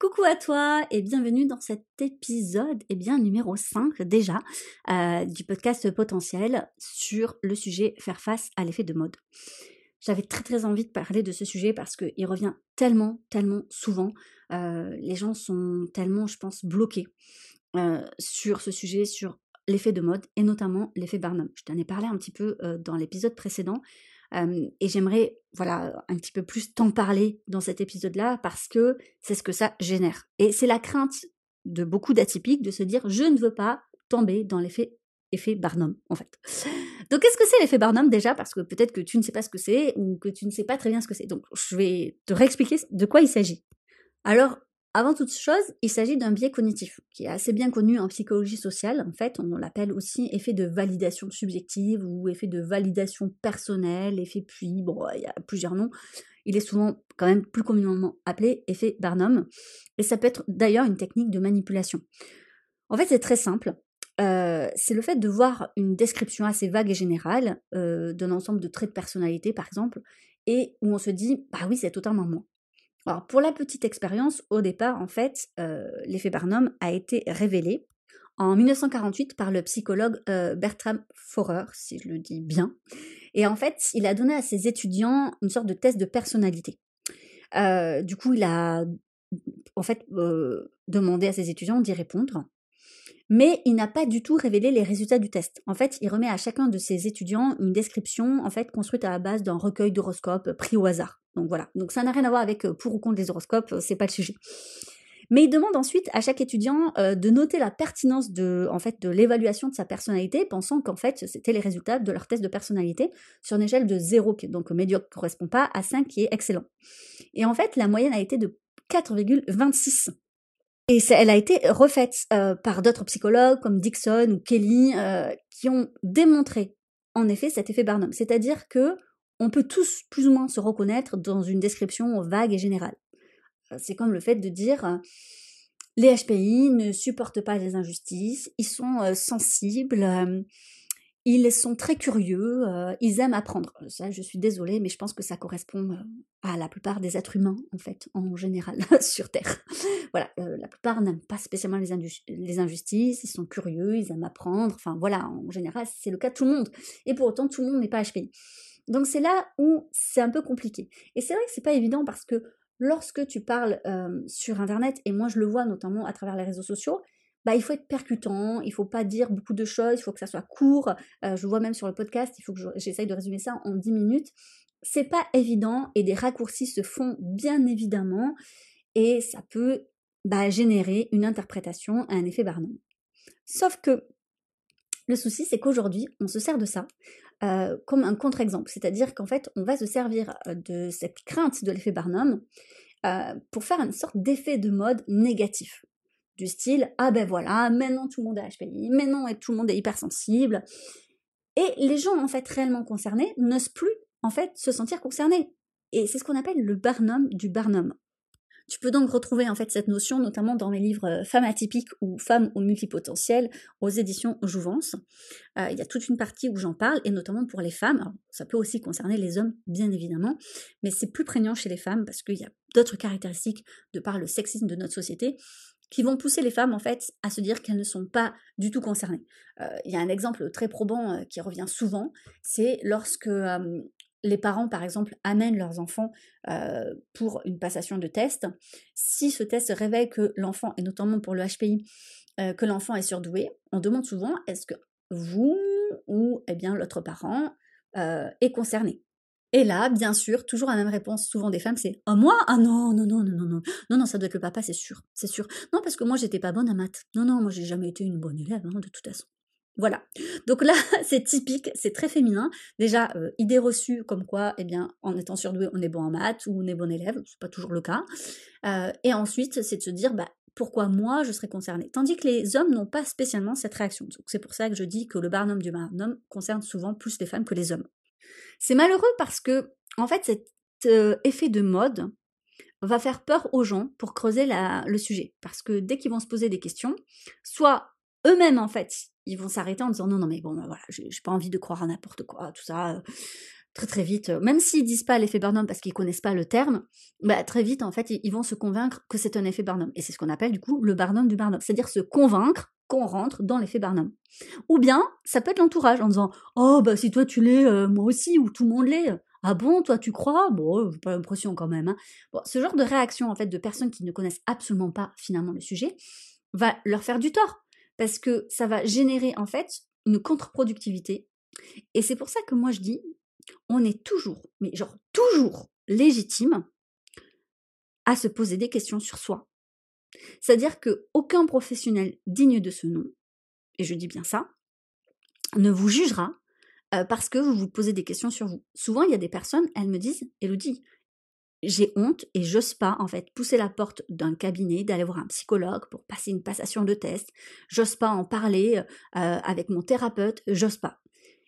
Coucou à toi et bienvenue dans cet épisode, eh bien numéro 5 déjà, euh, du podcast potentiel sur le sujet faire face à l'effet de mode. J'avais très très envie de parler de ce sujet parce qu'il revient tellement, tellement souvent. Euh, les gens sont tellement, je pense, bloqués euh, sur ce sujet, sur l'effet de mode et notamment l'effet Barnum. Je t'en ai parlé un petit peu dans l'épisode précédent et j'aimerais, voilà, un petit peu plus t'en parler dans cet épisode-là parce que c'est ce que ça génère. Et c'est la crainte de beaucoup d'atypiques de se dire je ne veux pas tomber dans l'effet effet Barnum, en fait. Donc, qu'est-ce que c'est l'effet Barnum déjà? Parce que peut-être que tu ne sais pas ce que c'est ou que tu ne sais pas très bien ce que c'est. Donc, je vais te réexpliquer de quoi il s'agit. Alors, avant toute chose, il s'agit d'un biais cognitif qui est assez bien connu en psychologie sociale. En fait, on l'appelle aussi effet de validation subjective ou effet de validation personnelle, effet puis, bon, il y a plusieurs noms. Il est souvent quand même plus communément appelé effet Barnum. Et ça peut être d'ailleurs une technique de manipulation. En fait, c'est très simple. Euh, c'est le fait de voir une description assez vague et générale euh, d'un ensemble de traits de personnalité, par exemple, et où on se dit, bah oui, c'est totalement moi. Alors, pour la petite expérience, au départ, en fait, euh, l'effet Barnum a été révélé en 1948 par le psychologue euh, Bertram Forer, si je le dis bien. Et en fait, il a donné à ses étudiants une sorte de test de personnalité. Euh, du coup, il a en fait demandé à ses étudiants d'y répondre mais il n'a pas du tout révélé les résultats du test. En fait, il remet à chacun de ses étudiants une description en fait construite à la base d'un recueil d'horoscopes pris au hasard. Donc voilà. Donc ça n'a rien à voir avec euh, pour ou contre les horoscopes, euh, c'est pas le sujet. Mais il demande ensuite à chaque étudiant euh, de noter la pertinence de, l'évaluation de sa personnalité, pensant qu'en fait c'était les résultats de leur test de personnalité sur une échelle de 0, qui donc médiocre ne correspond pas, à 5 qui est excellent. Et en fait, la moyenne a été de 4,26. Et elle a été refaite euh, par d'autres psychologues comme Dixon ou Kelly euh, qui ont démontré en effet cet effet Barnum. C'est-à-dire que on peut tous plus ou moins se reconnaître dans une description vague et générale. Euh, c'est comme le fait de dire les HPI ne supportent pas les injustices, ils sont sensibles, ils sont très curieux, euh, ils aiment apprendre. Ça, je suis désolée, mais je pense que ça correspond euh, à la plupart des êtres humains, en fait, en général, sur Terre. voilà, euh, la plupart n'aiment pas spécialement les, les, injustices, ils sont curieux, ils aiment apprendre. Enfin, voilà, en général, c'est le cas de tout le monde. Et pour autant, tout le monde n'est pas HPI. Donc, c'est là où c'est un peu compliqué. Et c'est vrai que c'est pas évident parce que lorsque tu parles sur Internet, et moi je le vois notamment à travers les réseaux sociaux, bah, il faut être percutant, il faut pas dire beaucoup de choses, il faut que ça soit court. Euh, je vois même sur le podcast, il faut que j'essaye de résumer ça en 10 minutes. C'est pas évident et des raccourcis se font bien évidemment et ça peut bah, générer une interprétation un effet Barnum. Sauf que le souci, c'est qu'aujourd'hui, on se sert de ça euh, comme un contre-exemple, c'est-à-dire qu'en fait, on va se servir euh, de cette crainte de l'effet Barnum pour faire une sorte d'effet de mode négatif style ah ben voilà, maintenant tout le monde est HPI, maintenant tout le monde est hypersensible. Et les gens en fait réellement concernés n'osent plus en fait se sentir concernés. Et c'est ce qu'on appelle le Barnum du Barnum. Tu peux donc retrouver en fait cette notion notamment dans mes livres euh, Femmes atypiques ou Femmes au multipotentiel aux éditions Jouvence. Euh, il y a toute une partie où j'en parle et notamment pour les femmes. ça peut aussi concerner les hommes bien évidemment, mais c'est plus prégnant chez les femmes parce qu'il y a d'autres caractéristiques de par le sexisme de notre société qui vont pousser les femmes en fait à se dire qu'elles ne sont pas du tout concernées. Euh, il y a un exemple très probant euh, qui revient souvent, c'est lorsque les parents, par exemple, amènent leurs enfants euh, pour une passation de test. Si ce test révèle que l'enfant, et notamment pour le HPI, que l'enfant est surdoué, on demande souvent est-ce que vous ou eh bien l'autre parent est concerné? Et là, bien sûr, toujours la même réponse, souvent des femmes, c'est oh, moi? Ah non, non, non, non, non, non, non, non, ça doit être le papa, c'est sûr, c'est sûr. Non, parce que moi, j'étais pas bonne à maths. Non, non, moi, j'ai jamais été une bonne élève, hein, de toute façon. Voilà. Donc là, c'est typique, c'est très féminin. Déjà, euh, idée reçue comme quoi, eh bien, en étant surdoué, on est bon en maths ou on est bon élève, c'est pas toujours le cas. Euh, et ensuite, c'est de se dire, bah, pourquoi moi je serais concernée? Tandis que les hommes n'ont pas spécialement cette réaction. Donc c'est pour ça que je dis que le barnum du barnum concerne souvent plus les femmes que les hommes. C'est malheureux parce que, en fait, cet euh, effet de mode va faire peur aux gens pour creuser le sujet. Parce que dès qu'ils vont se poser des questions, soit eux-mêmes, en fait, ils vont s'arrêter en disant non, non, mais bon, bah, voilà, j'ai pas envie de croire à n'importe quoi, tout ça, euh, très très vite. Même s'ils disent pas l'effet Barnum parce qu'ils connaissent pas le terme, bah, très vite, en fait, ils, vont se convaincre que c'est un effet Barnum. Et c'est ce qu'on appelle, du coup, le Barnum du Barnum. C'est-à-dire se convaincre qu'on rentre dans l'effet Barnum. Ou bien, ça peut être l'entourage en disant Oh, bah si toi tu l'es, euh, moi aussi, ou tout le monde l'est. Ah bon, toi tu crois? Bon, pas l'impression quand même. Hein. Ce genre de réaction en fait de personnes qui ne connaissent absolument pas finalement le sujet va leur faire du tort parce que ça va générer en fait une contre-productivité. Et c'est pour ça que moi je dis, on est toujours, mais genre toujours légitime à se poser des questions sur soi, c'est-à-dire que aucun professionnel digne de ce nom, et je dis bien ça, ne vous jugera euh, parce que vous vous posez des questions sur vous. Souvent, il y a des personnes, elles me disent, Elodie, j'ai honte et j'ose pas en fait pousser la porte d'un cabinet, d'aller voir un psychologue pour passer une passation de test. J'ose pas en parler euh, avec mon thérapeute, j'ose pas.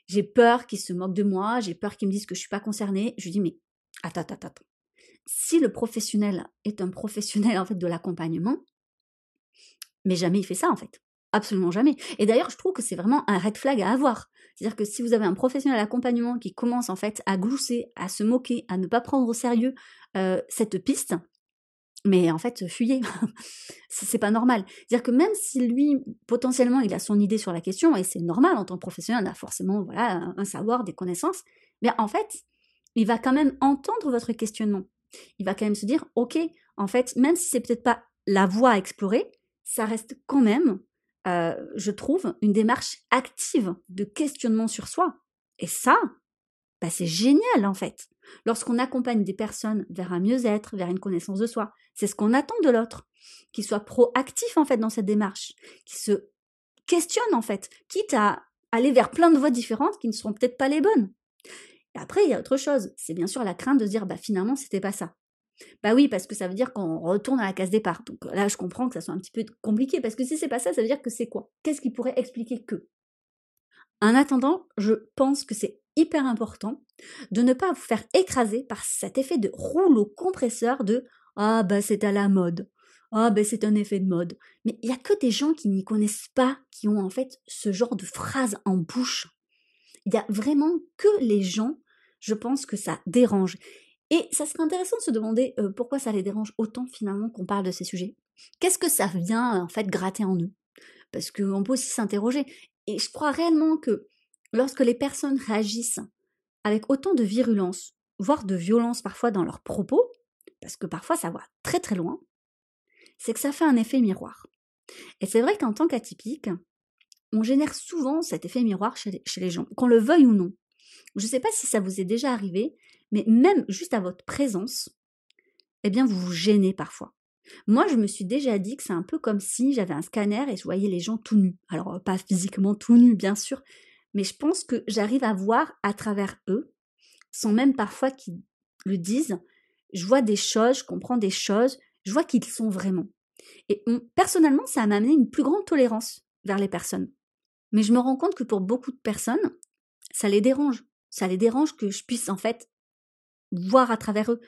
J'ai peur qu'il se moque de moi, j'ai peur qu'il me dise que je suis pas concernée. Je lui dis mais attends, attends, attends si le professionnel est un professionnel en fait de l'accompagnement, mais jamais il fait ça en fait. Absolument jamais. Et d'ailleurs, je trouve que c'est vraiment un red flag à avoir. C'est-à-dire que si vous avez un professionnel d'accompagnement qui commence en fait à glousser, à se moquer, à ne pas prendre au sérieux euh, cette piste, mais en fait, fuyez. c'est pas normal. C'est-à-dire que même si lui, potentiellement, il a son idée sur la question, et c'est normal en tant que professionnel, on a forcément voilà, un savoir, des connaissances, mais en fait, il va quand même entendre votre questionnement il va quand même se dire, ok, en fait, même si c'est peut-être pas la voie à explorer, ça reste quand même, euh, je trouve, une démarche active de questionnement sur soi. Et ça, bah, c'est génial en fait. Lorsqu'on accompagne des personnes vers un mieux-être, vers une connaissance de soi, c'est ce qu'on attend de l'autre, qu'il soit proactif en fait dans cette démarche, qu'il se questionne en fait, quitte à aller vers plein de voies différentes qui ne seront peut-être pas les bonnes. Et après, il y a autre chose. C'est bien sûr la crainte de se dire, bah finalement, c'était pas ça. Bah oui, parce que ça veut dire qu'on retourne à la case départ. Donc là, je comprends que ça soit un petit peu compliqué, parce que si c'est pas ça, ça veut dire que c'est quoi? Qu'est-ce qui pourrait expliquer que? En attendant, je pense que c'est hyper important de ne pas vous faire écraser par cet effet de rouleau compresseur de ah bah c'est à la mode. Ah ben c'est un effet de mode. Mais il y a que des gens qui n'y connaissent pas qui ont en fait ce genre de phrase en bouche. Il y a vraiment que les gens, je pense que ça dérange. Et ça serait intéressant de se demander euh, pourquoi ça les dérange autant finalement qu'on parle de ces sujets. Qu'est-ce que ça vient en fait gratter en eux? Parce qu'on peut aussi s'interroger. Et je crois réellement que lorsque les personnes réagissent avec autant de virulence, voire de violence parfois dans leurs propos, parce que parfois ça va très très loin, c'est que ça fait un effet miroir. Et c'est vrai qu'en tant qu'atypique, on génère souvent cet effet miroir chez les, gens, qu'on le veuille ou non. Je ne sais pas si ça vous est déjà arrivé, mais même juste à votre présence, eh bien, vous vous gênez parfois. Moi, je me suis déjà dit que c'est un peu comme si j'avais un scanner et je voyais les gens tout nus. Alors, pas physiquement tout nus, bien sûr, mais je pense que j'arrive à voir à travers eux, sans même parfois qu'ils le disent. Je vois des choses, je comprends des choses, je vois qu'ils sont vraiment. Et personnellement, ça m'a amené une plus grande tolérance vers les personnes. Mais je me rends compte que pour beaucoup de personnes, ça les dérange. Ça les dérange que je puisse en fait voir à travers eux.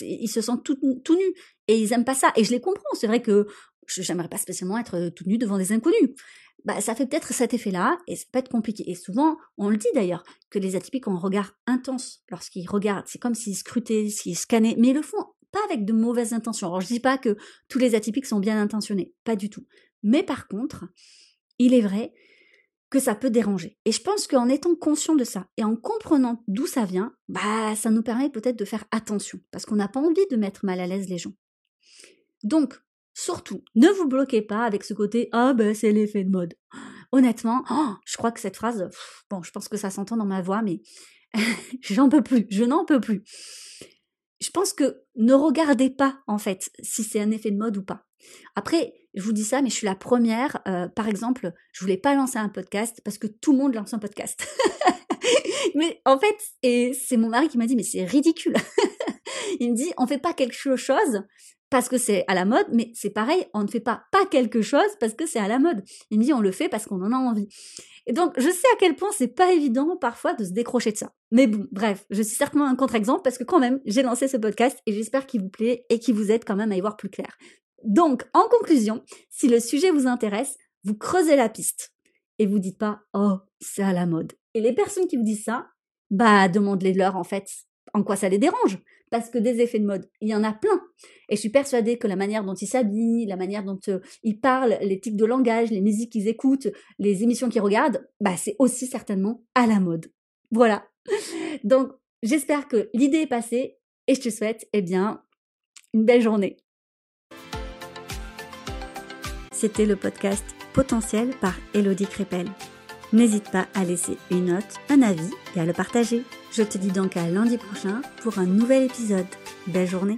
Ils se sentent tout, nus et ils aiment pas ça. Et je les comprends. C'est vrai que je n'aimerais pas spécialement être euh, tout nu devant des inconnus. Bah, ça fait peut-être cet effet-là et ça peut être compliqué. Et souvent, on le dit d'ailleurs, que les atypiques ont un regard intense lorsqu'ils regardent. C'est comme s'ils scrutaient, s'ils scannaient, mais ils le font pas avec de mauvaises intentions. Alors je dis pas que tous les atypiques sont bien intentionnés, pas du tout. Mais par contre, il est vrai que ça peut déranger. Et je pense qu'en étant conscient de ça et en comprenant d'où ça vient, bah ça nous permet peut-être de faire attention parce qu'on n'a pas envie de mettre mal à l'aise les gens. Donc, surtout, ne vous bloquez pas avec ce côté ah ben c'est l'effet de mode. Honnêtement, oh, je crois que cette phrase, bon, je pense que ça s'entend dans ma voix, mais J'en peux plus, je n'en peux plus. Je pense que ne regardez pas en fait si c'est un effet de mode ou pas. Après, je vous dis ça, mais je suis la première. Euh, par exemple, je voulais pas lancer un podcast parce que tout le monde lance un podcast. mais en fait, et c'est mon mari qui m'a dit, mais c'est ridicule. Il me dit, on fait pas quelque chose parce que c'est à la mode, mais c'est pareil, on ne fait pas pas quelque chose parce que c'est à la mode. Il me dit, on le fait parce qu'on en a envie. Et donc, je sais à quel point c'est pas évident parfois de se décrocher de ça. Mais bon, bref, je suis certainement un contre-exemple parce que quand même, j'ai lancé ce podcast et j'espère qu'il vous plaît et qu'il vous aide quand même à y voir plus clair. Donc, en conclusion, si le sujet vous intéresse, vous creusez la piste et vous dites pas, oh, c'est à la mode. Et les personnes qui vous disent ça, bah, demandez-leur en fait en quoi ça les dérange parce que des effets de mode, il y en a plein. Et je suis persuadée que la manière dont ils s'habillent, la manière dont euh, ils parlent, les tics de langage, les musiques qu'ils écoutent, les émissions qu'ils regardent, bah, c'est aussi certainement à la mode. Voilà. Donc, j'espère que l'idée est passée et je te souhaite, eh bien, une belle journée. C'était le podcast Potentiel par Elodie Crépel. N'hésite pas à laisser une note, un avis et à le partager. Je te dis donc à lundi prochain pour un nouvel épisode. Belle journée